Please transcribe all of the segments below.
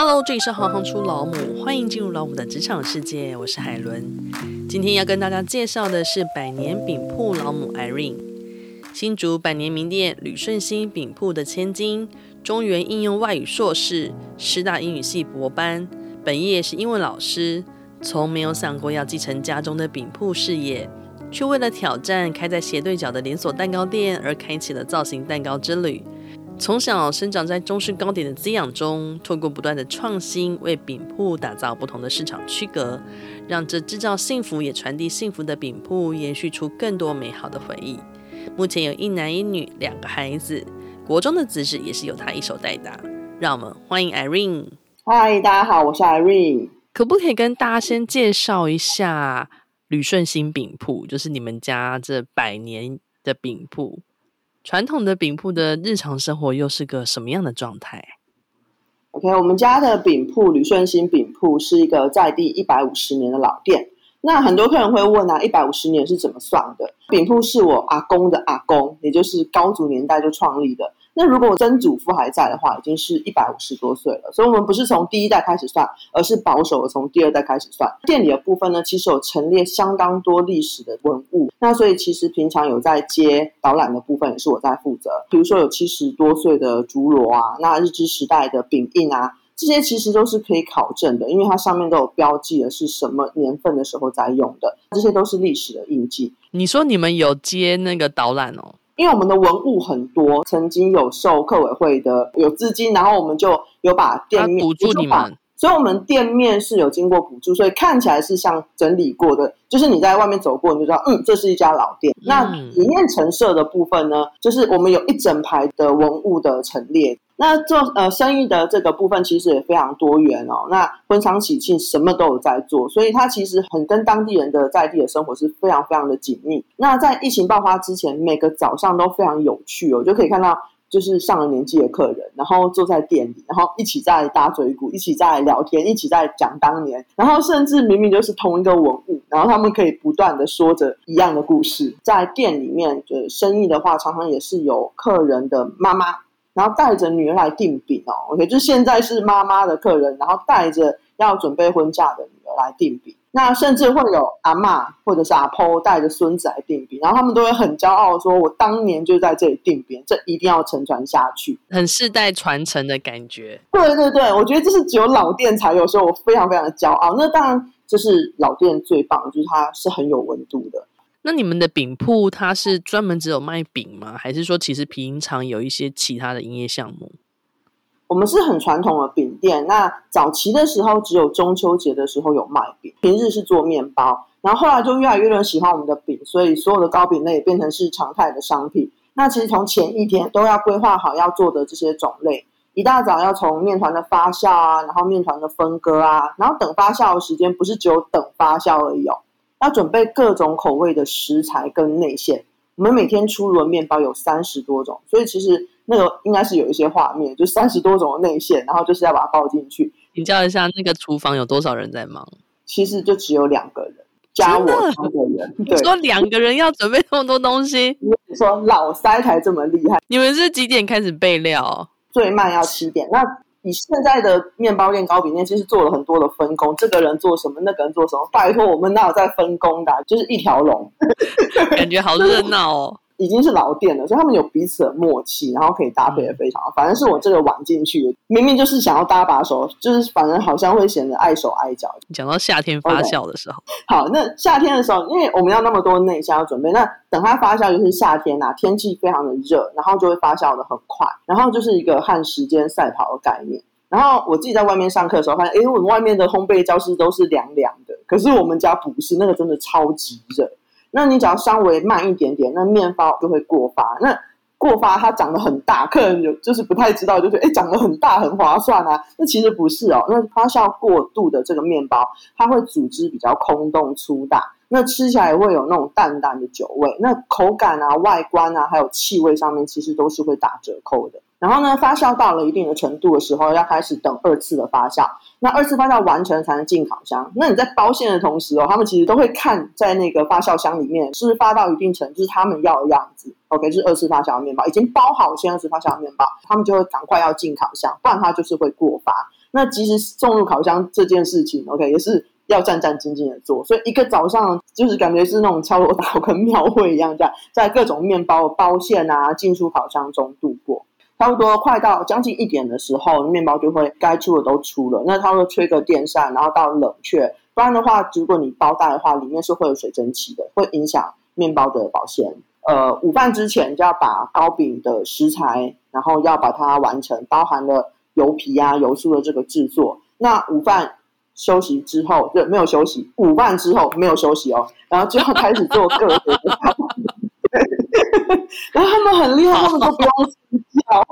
Hello，这里是行行出老母，欢迎进入老母的职场世界，我是海伦。今天要跟大家介绍的是百年饼铺老母 Irene，新竹百年名店旅顺兴饼铺的千金，中原应用外语硕士，师大英语系博班，本业是英文老师，从没有想过要继承家中的饼铺事业，却为了挑战开在斜对角的连锁蛋糕店而开启了造型蛋糕之旅。从小生长在中式糕点的滋养中，透过不断的创新，为饼铺打造不同的市场区隔，让这制造幸福也传递幸福的饼铺延续出更多美好的回忆。目前有一男一女两个孩子，国中的子子也是由他一手带大。让我们欢迎 Irene。嗨，大家好，我是 Irene。可不可以跟大家先介绍一下旅顺新饼铺，就是你们家这百年的饼铺？传统的饼铺的日常生活又是个什么样的状态？OK，我们家的饼铺旅顺新饼铺是一个在地一百五十年的老店。那很多客人会问啊，一百五十年是怎么算的？饼铺是我阿公的阿公，也就是高祖年代就创立的。那如果曾祖父还在的话，已经是一百五十多岁了。所以，我们不是从第一代开始算，而是保守的从第二代开始算。店里的部分呢，其实有陈列相当多历史的文物。那所以，其实平常有在接导览的部分，也是我在负责。比如说，有七十多岁的竹锣啊，那日治时代的饼印啊，这些其实都是可以考证的，因为它上面都有标记的是什么年份的时候在用的，这些都是历史的印记。你说你们有接那个导览哦？因为我们的文物很多，曾经有受客委会的有资金，然后我们就有把店面补助你们，所以我们店面是有经过补助，所以看起来是像整理过的，就是你在外面走过你就知道，嗯，这是一家老店。嗯、那里面陈设的部分呢，就是我们有一整排的文物的陈列。那做呃生意的这个部分其实也非常多元哦。那婚丧喜庆什么都有在做，所以它其实很跟当地人的在地的生活是非常非常的紧密。那在疫情爆发之前，每个早上都非常有趣哦，就可以看到就是上了年纪的客人，然后坐在店里，然后一起在打嘴鼓，一起在聊天，一起在讲当年，然后甚至明明就是同一个文物，然后他们可以不断的说着一样的故事。在店里面的生意的话，常常也是有客人的妈妈。然后带着女儿来订饼哦，OK，就现在是妈妈的客人，然后带着要准备婚嫁的女儿来订饼。那甚至会有阿嬷或者是阿婆带着孙子来订饼，然后他们都会很骄傲说：“我当年就在这里订饼，这一定要承传下去，很世代传承的感觉。”对对对，我觉得这是只有老店才有，所以我非常非常的骄傲。那当然，这是老店最棒，就是它是很有温度的。那你们的饼铺它是专门只有卖饼吗？还是说其实平常有一些其他的营业项目？我们是很传统的饼店。那早期的时候只有中秋节的时候有卖饼，平日是做面包。然后后来就越来越多人喜欢我们的饼，所以所有的糕饼类也变成是常态的商品。那其实从前一天都要规划好要做的这些种类，一大早要从面团的发酵啊，然后面团的分割啊，然后等发酵的时间不是只有等发酵而已哦。要准备各种口味的食材跟内馅，我们每天出炉的面包有三十多种，所以其实那个应该是有一些画面，就三十多种的内馅，然后就是要把它包进去。请教一下，那个厨房有多少人在忙？其实就只有两个人，加我三个人。对，说两个人要准备这么多东西，你说老塞才这么厉害。你们是几点开始备料？最慢要七点。那你现在的面包店、糕饼店，其实做了很多的分工。这个人做什么，那个人做什么。拜托，我们哪有在分工的？就是一条龙，感觉好热闹哦。已经是老店了，所以他们有彼此的默契，然后可以搭配的非常好。反正是我这个晚进去，明明就是想要搭把手，就是反正好像会显得碍手碍脚。讲到夏天发酵的时候，okay. 好，那夏天的时候，因为我们要那么多内馅要准备，那等它发酵就是夏天呐、啊，天气非常的热，然后就会发酵的很快，然后就是一个和时间赛跑的概念。然后我自己在外面上课的时候，发现，哎，我们外面的烘焙教室都是凉凉的，可是我们家不是，那个真的超级热。那你只要稍微慢一点点，那面包就会过发。那过发它长得很大，客人有就是不太知道，就觉得诶长得很大很划算啊。那其实不是哦，那发酵过度的这个面包，它会组织比较空洞粗大，那吃起来会有那种淡淡的酒味，那口感啊、外观啊，还有气味上面，其实都是会打折扣的。然后呢，发酵到了一定的程度的时候，要开始等二次的发酵。那二次发酵完成才能进烤箱。那你在包馅的同时哦，他们其实都会看在那个发酵箱里面是不是发到一定程度，就是他们要的样子。OK，是二次发酵的面包，已经包好先二次发酵的面包，他们就会赶快要进烤箱，不然它就是会过发。那其实送入烤箱这件事情，OK 也是要战战兢兢的做。所以一个早上就是感觉是那种敲锣打鼓跟庙会一样，在在各种面包包馅啊进出烤箱中度过。差不多快到将近一点的时候，面包就会该出的都出了。那它会吹个电扇，然后到冷却。不然的话，如果你包袋的话，里面是会有水蒸气的，会影响面包的保鲜。呃，午饭之前就要把糕饼的食材，然后要把它完成，包含了油皮啊、油酥的这个制作。那午饭休息之后，对，没有休息。午饭之后没有休息哦，然后就要开始做各种。然后他们很厉害，他们都不用睡觉。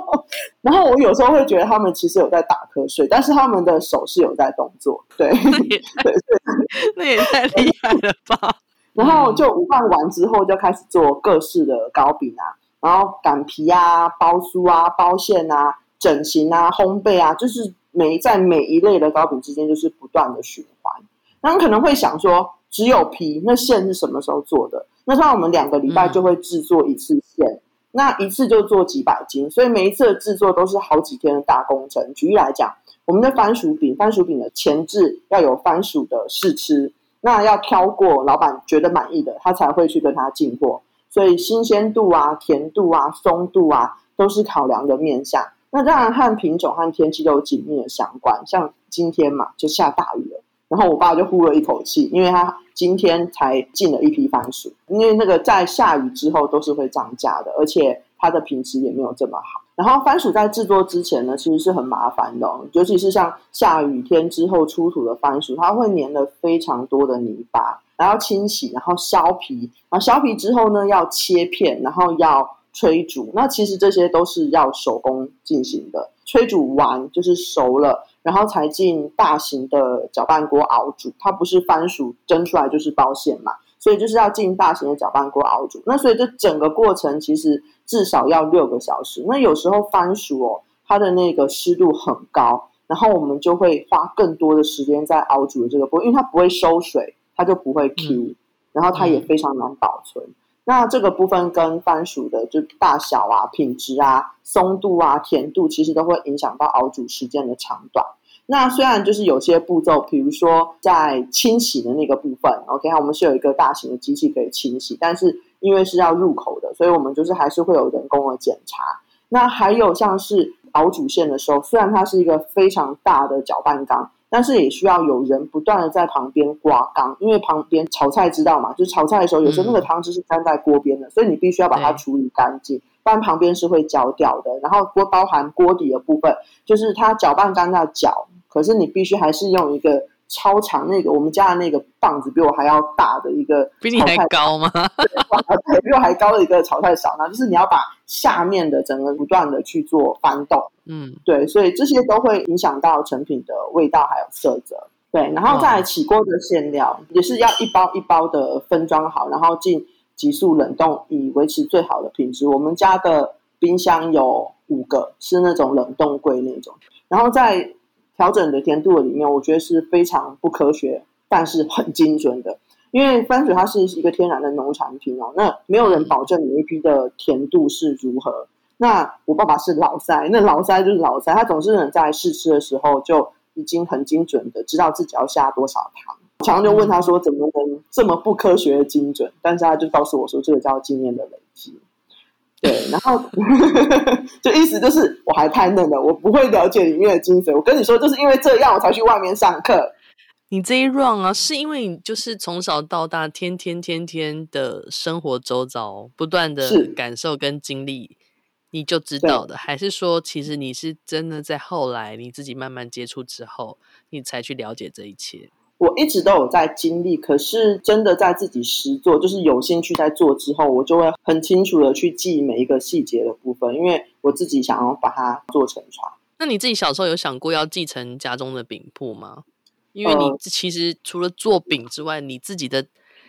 然后我有时候会觉得他们其实有在打瞌睡，但是他们的手是有在动作。对，那也太厉害了吧！然后就午饭完之后就开始做各式的糕饼啊，然后擀皮啊、包酥啊、包馅啊、整形啊、烘焙啊，就是每在每一类的糕饼之间就是不断的循环。那你可能会想说，只有皮，那馅是什么时候做的？那像我们两个礼拜就会制作一次馅，嗯、那一次就做几百斤，所以每一次的制作都是好几天的大工程。举例来讲，我们的番薯饼，番薯饼的前置要有番薯的试吃，那要挑过老板觉得满意的，他才会去跟他进货。所以新鲜度啊、甜度啊、松度啊，都是考量的面向。那当然和品种和天气都有紧密的相关。像今天嘛，就下大雨了。然后我爸就呼了一口气，因为他今天才进了一批番薯，因为那个在下雨之后都是会涨价的，而且它的品质也没有这么好。然后番薯在制作之前呢，其实是很麻烦的哦，尤其是像下雨天之后出土的番薯，它会粘了非常多的泥巴，然后清洗，然后削皮，然后削皮之后呢要切片，然后要催煮，那其实这些都是要手工进行的。催煮完就是熟了。然后才进大型的搅拌锅熬煮，它不是番薯蒸出来就是包馅嘛，所以就是要进大型的搅拌锅熬煮。那所以这整个过程其实至少要六个小时。那有时候番薯哦，它的那个湿度很高，然后我们就会花更多的时间在熬煮的这个锅，因为它不会收水，它就不会 Q，然后它也非常难保存。那这个部分跟番薯的就大小啊、品质啊、松度啊、甜度，其实都会影响到熬煮时间的长短。那虽然就是有些步骤，比如说在清洗的那个部分，OK，我们是有一个大型的机器可以清洗，但是因为是要入口的，所以我们就是还是会有人工的检查。那还有像是熬煮线的时候，虽然它是一个非常大的搅拌缸。但是也需要有人不断的在旁边刮缸，因为旁边炒菜知道嘛，就是炒菜的时候，有时候那个汤汁是粘在锅边的，嗯、所以你必须要把它处理干净，不然旁边是会焦掉的。然后锅包含锅底的部分，就是它搅拌干要搅，可是你必须还是用一个。超长那个，我们家的那个棒子比我还要大的一个，比你还高吗？对，比我还高的一个炒菜勺，那就是你要把下面的整个不断的去做翻动，嗯，对，所以这些都会影响到成品的味道还有色泽，对，然后再来起锅的馅料也是要一包一包的分装好，然后进急速冷冻以维持最好的品质。我们家的冰箱有五个，是那种冷冻柜那种，然后在。调整的甜度里面，我觉得是非常不科学，但是很精准的。因为番薯它是一个天然的农产品哦，那没有人保证每一批的甜度是如何。那我爸爸是老塞，那老塞就是老塞，他总是能在试吃的时候就已经很精准的知道自己要下多少糖。常常就问他说，怎么能这么不科学的精准？但是他就告诉我说，这个叫经验的累积。对，然后 就意思就是我还太嫩了，我不会了解里面的精髓。我跟你说，就是因为这样，我才去外面上课。你这一 run 啊，是因为你就是从小到大，天天天天的生活周遭，不断的感受跟经历，你就知道的，还是说，其实你是真的在后来你自己慢慢接触之后，你才去了解这一切？我一直都有在经历，可是真的在自己实做，就是有兴趣在做之后，我就会很清楚的去记每一个细节的部分，因为我自己想要把它做成床。那你自己小时候有想过要继承家中的饼铺吗？因为你其实除了做饼之外，你自己的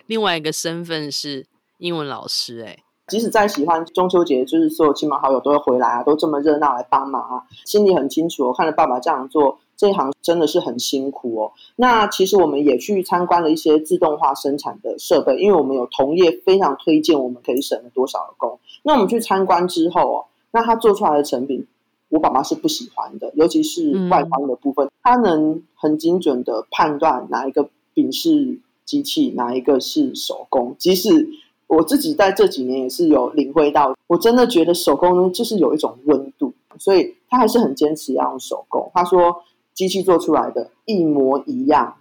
另外一个身份是英文老师，哎。即使再喜欢中秋节，就是所有亲朋好友都会回来啊，都这么热闹来帮忙啊，心里很清楚。我看着爸爸这样做，这行真的是很辛苦哦。那其实我们也去参观了一些自动化生产的设备，因为我们有同业非常推荐，我们可以省了多少的工。那我们去参观之后哦，那他做出来的成品我爸爸是不喜欢的，尤其是外观的部分，他能很精准的判断哪一个饼是机器，哪一个是手工。即使我自己在这几年也是有领会到，我真的觉得手工呢就是有一种温度，所以他还是很坚持要用手工。他说机器做出来的一模一样，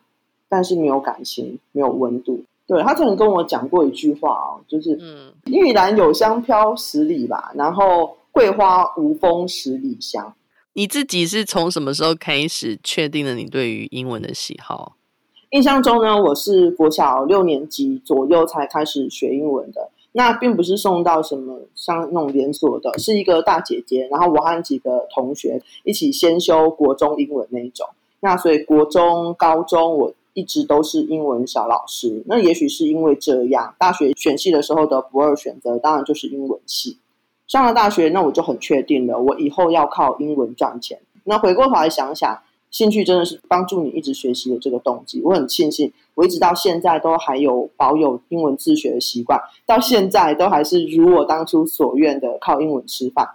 但是没有感情，没有温度。对，他曾经跟我讲过一句话哦，就是嗯，玉兰有香飘十里吧，然后。桂花无风十里香。你自己是从什么时候开始确定了你对于英文的喜好？印象中呢，我是国小六年级左右才开始学英文的。那并不是送到什么像那种连锁的，是一个大姐姐，然后我和几个同学一起先修国中英文那一种。那所以国中、高中我一直都是英文小老师。那也许是因为这样，大学选系的时候的不二选择当然就是英文系。上了大学，那我就很确定了，我以后要靠英文赚钱。那回过头来想想，兴趣真的是帮助你一直学习的这个动机。我很庆幸，我一直到现在都还有保有英文自学的习惯，到现在都还是如我当初所愿的靠英文吃饭。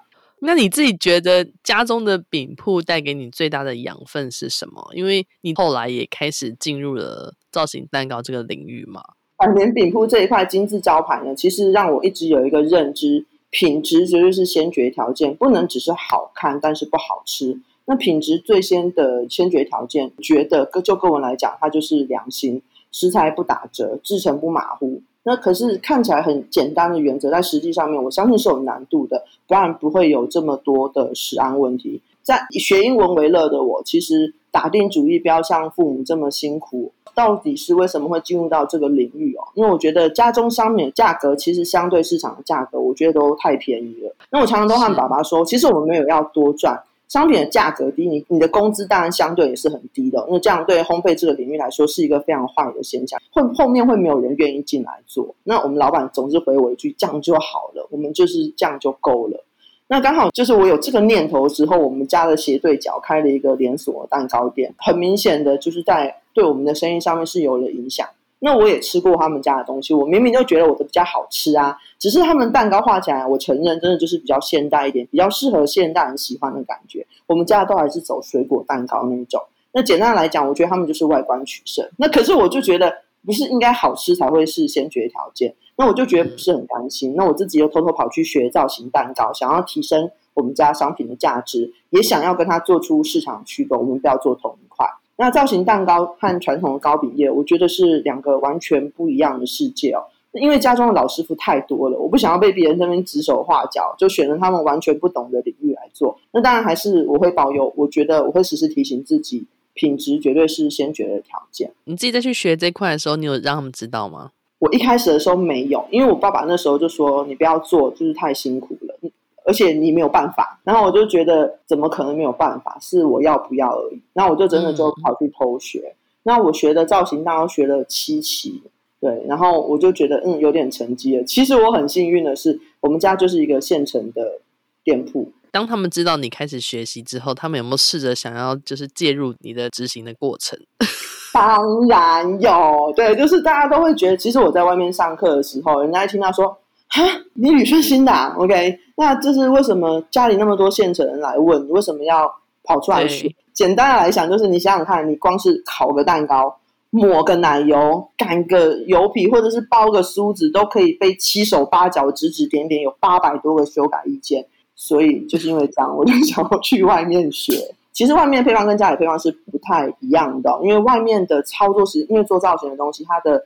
那你自己觉得家中的饼铺带给你最大的养分是什么？因为你后来也开始进入了造型蛋糕这个领域嘛。百年饼铺这一块金字招牌呢，其实让我一直有一个认知。品质绝对是先决条件，不能只是好看，但是不好吃。那品质最先的先决条件，觉得就个人来讲，它就是良心，食材不打折，制成不马虎。那可是看起来很简单的原则，在实际上面，我相信是有难度的，不然不会有这么多的食安问题。在学英文为乐的我，其实打定主意不要像父母这么辛苦。到底是为什么会进入到这个领域哦？因为我觉得家中商品的价格其实相对市场的价格，我觉得都太便宜了。那我常常都和爸爸说，其实我们没有要多赚，商品的价格低，你你的工资当然相对也是很低的。那这样对烘焙这个领域来说是一个非常坏的现象，会后面会没有人愿意进来做。那我们老板总是回我一句：“这样就好了，我们就是这样就够了。”那刚好就是我有这个念头之后，我们家的斜对角开了一个连锁蛋糕店，很明显的就是在对我们的生意上面是有了影响。那我也吃过他们家的东西，我明明就觉得我的比较好吃啊，只是他们蛋糕画起来，我承认真的就是比较现代一点，比较适合现代人喜欢的感觉。我们家都还是走水果蛋糕那一种。那简单来讲，我觉得他们就是外观取胜。那可是我就觉得。不是应该好吃才会是先决条件，那我就觉得不是很甘心。那我自己又偷偷跑去学造型蛋糕，想要提升我们家商品的价值，也想要跟它做出市场区隔，我们不要做同一块。那造型蛋糕和传统的糕饼业，我觉得是两个完全不一样的世界哦。因为家中的老师傅太多了，我不想要被别人在那边指手画脚，就选择他们完全不懂的领域来做。那当然还是我会保有，我觉得我会时时提醒自己。品质绝对是先决的条件。你自己在去学这块的时候，你有让他们知道吗？我一开始的时候没有，因为我爸爸那时候就说：“你不要做，就是太辛苦了，而且你没有办法。”然后我就觉得，怎么可能没有办法？是我要不要而已。然后我就真的就跑去偷学。嗯、那我学的造型大概学了七期，对。然后我就觉得，嗯，有点成绩了。其实我很幸运的是，我们家就是一个现成的店铺。当他们知道你开始学习之后，他们有没有试着想要就是介入你的执行的过程？当然有，对，就是大家都会觉得，其实我在外面上课的时候，人家一听到说，哈，你吕顺新的啊，OK，那这是为什么家里那么多现成人来问你为什么要跑出来学？简单的来讲，就是你想想看，你光是烤个蛋糕，抹个奶油，擀个油皮，或者是包个梳子，都可以被七手八脚指指点点，有八百多个修改意见。所以就是因为这样，我就想要去外面学。其实外面配方跟家里配方是不太一样的，因为外面的操作是，因为做造型的东西，它的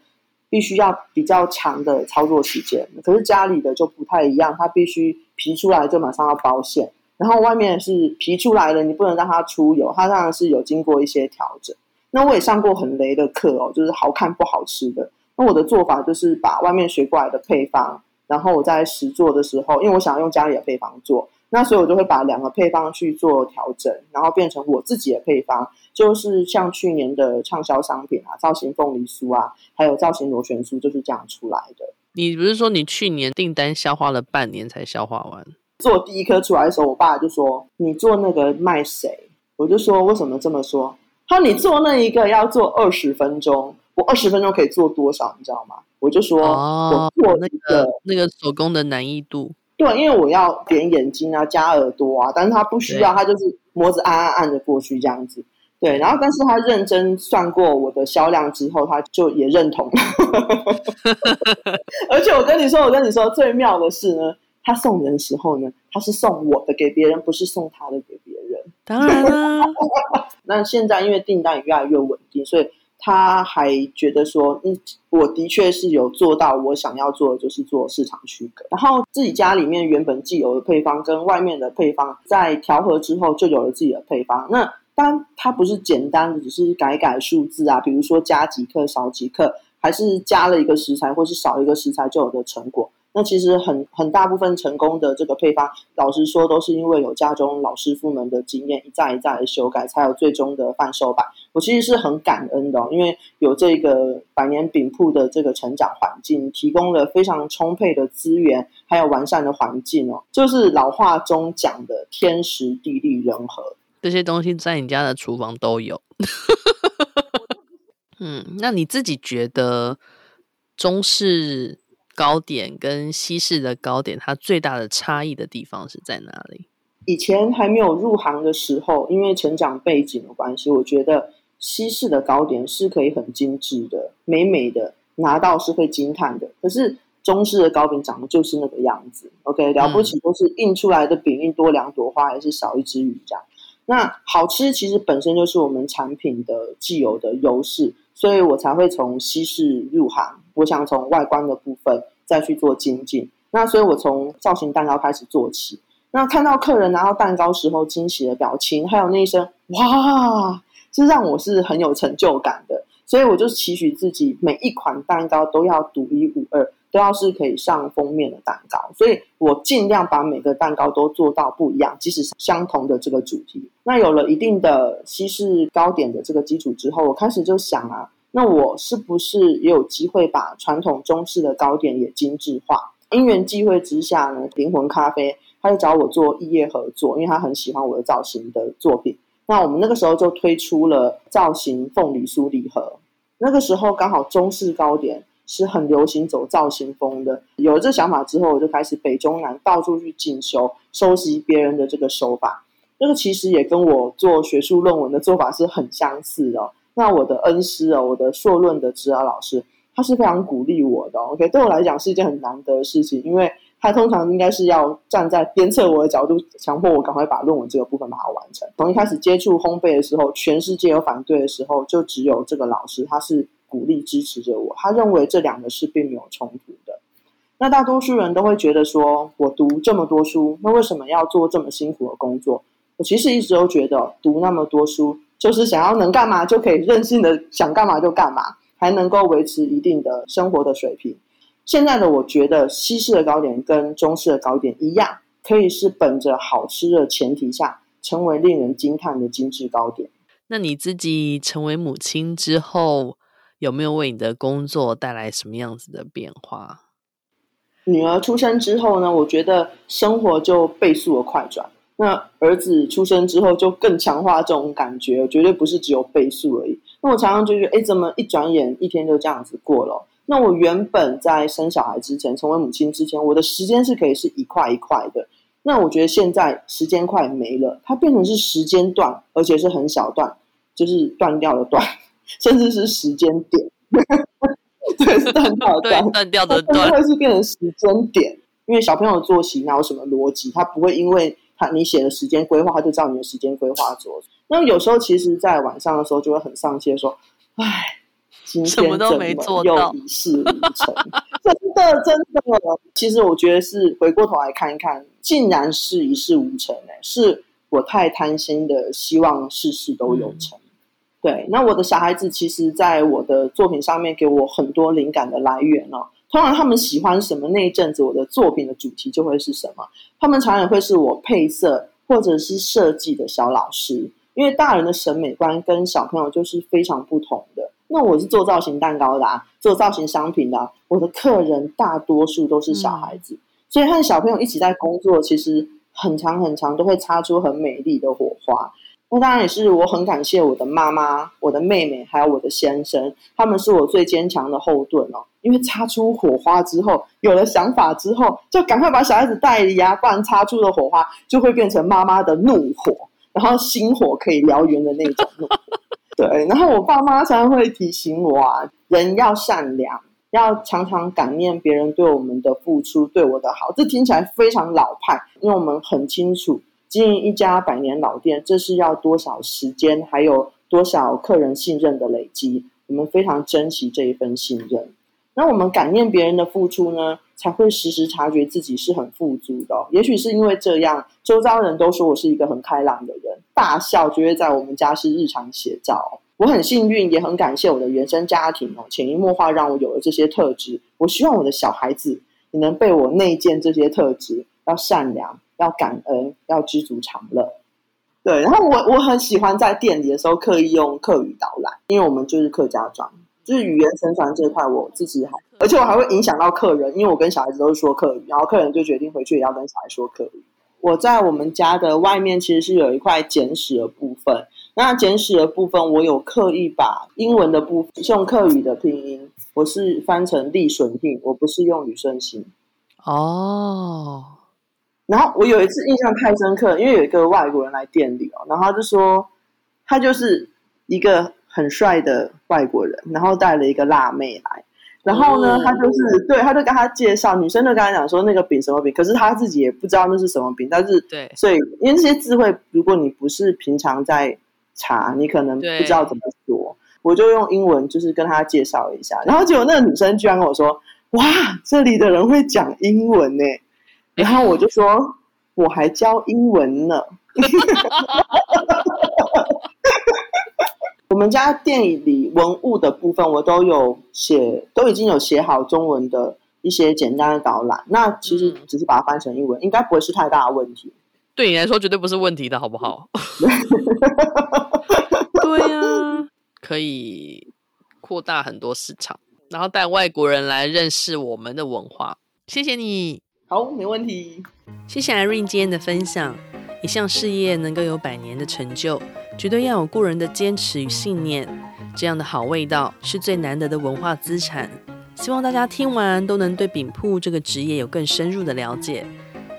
必须要比较长的操作时间。可是家里的就不太一样，它必须皮出来就马上要包馅，然后外面是皮出来了，你不能让它出油，它当然是有经过一些调整。那我也上过很雷的课哦，就是好看不好吃的。那我的做法就是把外面学过来的配方。然后我在实做的时候，因为我想要用家里的配方做，那所以我就会把两个配方去做调整，然后变成我自己的配方，就是像去年的畅销商品啊，造型凤梨酥啊，还有造型螺旋酥，就是这样出来的。你不是说你去年订单消化了半年才消化完？做第一颗出来的时候，我爸就说：“你做那个卖谁？”我就说：“为什么这么说？”他说：“你做那一个要做二十分钟，我二十分钟可以做多少？你知道吗？”我就说，哦、我做那个那个手工的难易度，对，因为我要点眼睛啊，加耳朵啊，但是他不需要，他就是模子按按按着过去这样子。对，然后但是他认真算过我的销量之后，他就也认同。而且我跟你说，我跟你说，最妙的是呢，他送人的时候呢，他是送我的给别人，不是送他的给别人。当然了，那现在因为订单也越来越稳定，所以他还觉得说，嗯，我的确是有做到我想要做的，就是做市场区隔。然后自己家里面原本既有的配方跟外面的配方在调和之后，就有了自己的配方。那但它不是简单的，只是改改数字啊，比如说加几克、少几克，还是加了一个食材或是少一个食材就有的成果。那其实很很大部分成功的这个配方，老实说都是因为有家中老师傅们的经验，一再一再的修改，才有最终的贩售版。我其实是很感恩的，因为有这个百年饼铺的这个成长环境，提供了非常充沛的资源，还有完善的环境哦，就是老话中讲的天时地利人和。这些东西在你家的厨房都有。嗯，那你自己觉得中式糕点跟西式的糕点，它最大的差异的地方是在哪里？以前还没有入行的时候，因为成长背景的关系，我觉得西式的糕点是可以很精致的、美美的，拿到是会惊叹的。可是中式的糕饼长得就是那个样子，OK，了不起都是印出来的饼，印多两朵花，还是少一只鱼这样。那好吃其实本身就是我们产品的既有的优势，所以我才会从西式入行。我想从外观的部分再去做精进。那所以我从造型蛋糕开始做起。那看到客人拿到蛋糕时候惊喜的表情，还有那一声“哇”，是让我是很有成就感的。所以我就期许自己每一款蛋糕都要独一无二。都要是可以上封面的蛋糕，所以我尽量把每个蛋糕都做到不一样，即使是相同的这个主题。那有了一定的西式糕点的这个基础之后，我开始就想啊，那我是不是也有机会把传统中式的糕点也精致化？因缘际会之下呢，灵魂咖啡他就找我做异业合作，因为他很喜欢我的造型的作品。那我们那个时候就推出了造型凤梨酥礼盒，那个时候刚好中式糕点。是很流行走造型风的。有了这想法之后，我就开始北中南到处去进修，收集别人的这个手法。这个其实也跟我做学术论文的做法是很相似的。那我的恩师哦，我的硕论的指导老师，他是非常鼓励我的。OK，对我来讲是一件很难得的事情，因为他通常应该是要站在鞭策我的角度，强迫我赶快把论文这个部分把它完成。从一开始接触烘焙的时候，全世界有反对的时候，就只有这个老师，他是。鼓励支持着我，他认为这两个是并没有冲突的。那大多数人都会觉得说，我读这么多书，那为什么要做这么辛苦的工作？我其实一直都觉得，读那么多书就是想要能干嘛就可以任性的想干嘛就干嘛，还能够维持一定的生活的水平。现在的我觉得，西式的糕点跟中式的糕点一样，可以是本着好吃的前提下，成为令人惊叹的精致糕点。那你自己成为母亲之后，有没有为你的工作带来什么样子的变化？女儿出生之后呢，我觉得生活就倍速的快转。那儿子出生之后，就更强化这种感觉，绝对不是只有倍数而已。那我常常就觉得，哎，怎么一转眼一天就这样子过了？那我原本在生小孩之前，成为母亲之前，我的时间是可以是一块一块的。那我觉得现在时间快没了，它变成是时间段，而且是很小段，就是断掉的断。甚至是时间点，对，是断掉的 断，断掉的断，会是变成时间点。因为小朋友的作息哪有什么逻辑？他不会因为他你写的时间规划，他就照你的时间规划做。那有时候其实，在晚上的时候就会很丧气，说：“唉，今天怎么又一事无成？”真的，真的。其实我觉得是回过头来看一看，竟然是一事无成。哎，是我太贪心的，希望事事都有成。嗯对，那我的小孩子其实，在我的作品上面给我很多灵感的来源哦。通常他们喜欢什么，那一阵子我的作品的主题就会是什么。他们常常会是我配色或者是设计的小老师，因为大人的审美观跟小朋友就是非常不同的。那我是做造型蛋糕的啊，做造型商品的啊，我的客人大多数都是小孩子，嗯，所以和小朋友一起在工作，其实很长很长都会擦出很美丽的火花。那当然也是我很感谢我的妈妈、我的妹妹还有我的先生，他们是我最坚强的后盾哦。因为擦出火花之后，有了想法之后，就赶快把小孩子带离啊，不然擦出的火花就会变成妈妈的怒火，然后心火可以燎原的那种怒。对，然后我爸妈常常会提醒我啊，人要善良，要常常感念别人对我们的付出，对我的好。这听起来非常老派，因为我们很清楚，经营一家百年老店，这是要多少时间，还有多少客人信任的累积。我们非常珍惜这一份信任。那我们感念别人的付出呢，才会时时察觉自己是很富足的。也许是因为这样，周遭人都说我是一个很开朗的人，大笑就会在我们家是日常写照。我很幸运，也很感谢我的原生家庭哦，潜移默化让我有了这些特质。我希望我的小孩子也能被我内建这些特质：要善良，要感恩，要知足常乐。对，然后我我很喜欢在店里的时候刻意用客语导览，因为我们就是客家庄。就是语言承传这一块，我自己还，而且我还会影响到客人，因为我跟小孩子都是说客语，然后客人就决定回去也要跟小孩说客语。我在我们家的外面其实是有一块简史的部分，那简史的部分我有刻意把英文的部分用客语的拼音，我是翻成利顺庆，我不是用语顺兴。哦，然后我有一次印象太深刻，因为有一个外国人来店里哦，然后他就说他就是一个。很帅的外国人，然后带了一个辣妹来，然后呢，他就是对，他就跟他介绍，女生就跟他讲说那个饼什么饼，可是他自己也不知道那是什么饼，但是对，所以因为这些智慧，如果你不是平常在查，你可能不知道怎么说，我就用英文就是跟他介绍一下，然后结果那个女生居然跟我说，哇，这里的人会讲英文呢，然后我就说我还教英文呢。我们家店里文物的部分，我都有写，都已经有写好中文的一些简单的导览。那其实只是把它翻成英文，应该不会是太大的问题。对你来说，绝对不是问题的，好不好？对呀、啊，可以扩大很多市场，然后带外国人来认识我们的文化。谢谢你，好，没问题。谢谢 Irene 今天的分享。一项事业能够有百年的成就，绝对要有过人的坚持与信念。这样的好味道是最难得的文化资产。希望大家听完都能对饼铺这个职业有更深入的了解。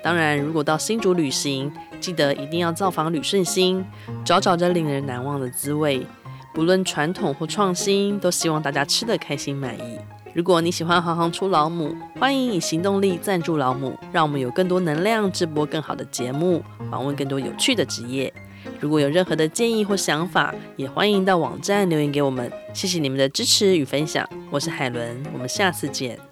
当然，如果到新竹旅行，记得一定要造访旅顺兴，找找这令人难忘的滋味。不论传统或创新，都希望大家吃得开心满意。如果你喜欢行行出老母，欢迎以行动力赞助老母，让我们有更多能量直播更好的节目，访问更多有趣的职业。如果有任何的建议或想法，也欢迎到网站留言给我们。谢谢你们的支持与分享，我是海伦，我们下次见。